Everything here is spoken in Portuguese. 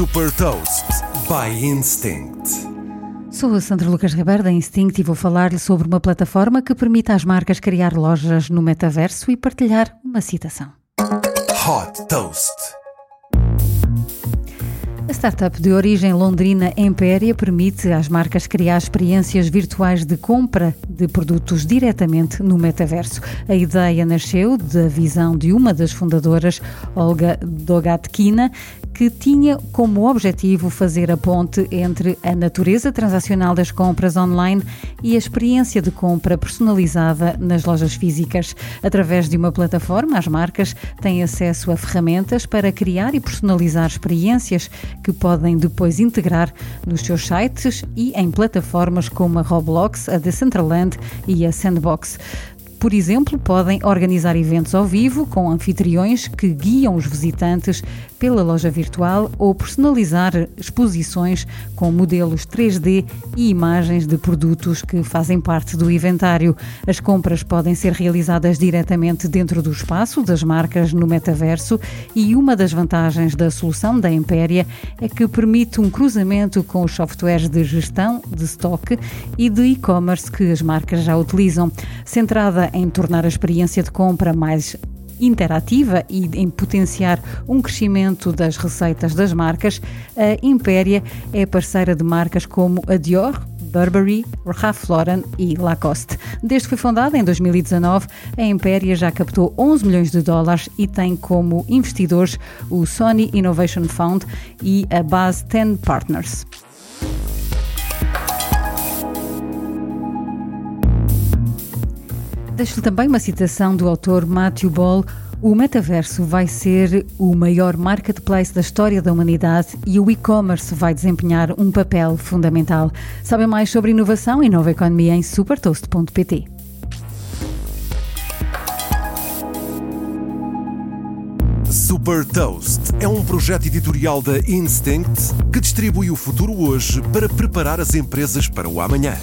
Super Toast by Instinct. Sou a Sandra Lucas Ribeiro da Instinct e vou falar-lhe sobre uma plataforma que permite às marcas criar lojas no metaverso e partilhar uma citação. Hot Toast. A startup de origem londrina Empéria permite às marcas criar experiências virtuais de compra de produtos diretamente no metaverso. A ideia nasceu da visão de uma das fundadoras, Olga Dogatkina, que tinha como objetivo fazer a ponte entre a natureza transacional das compras online e a experiência de compra personalizada nas lojas físicas. Através de uma plataforma, as marcas têm acesso a ferramentas para criar e personalizar experiências que podem depois integrar nos seus sites e em plataformas como a Roblox, a Decentraland e a Sandbox. Por exemplo, podem organizar eventos ao vivo com anfitriões que guiam os visitantes pela loja virtual ou personalizar exposições com modelos 3D e imagens de produtos que fazem parte do inventário. As compras podem ser realizadas diretamente dentro do espaço das marcas no metaverso e uma das vantagens da solução da Empéria é que permite um cruzamento com os softwares de gestão de estoque e de e-commerce que as marcas já utilizam. Centrada em tornar a experiência de compra mais interativa e em potenciar um crescimento das receitas das marcas, a Impéria é parceira de marcas como a Dior, Burberry, Ralph Lauren e Lacoste. Desde que foi fundada em 2019, a Impéria já captou 11 milhões de dólares e tem como investidores o Sony Innovation Fund e a Base 10 Partners. Deixo-lhe também uma citação do autor Matthew Ball. O metaverso vai ser o maior marketplace da história da humanidade e o e-commerce vai desempenhar um papel fundamental. Sabem mais sobre inovação e nova economia em supertoast.pt. Super Toast é um projeto editorial da Instinct que distribui o futuro hoje para preparar as empresas para o amanhã.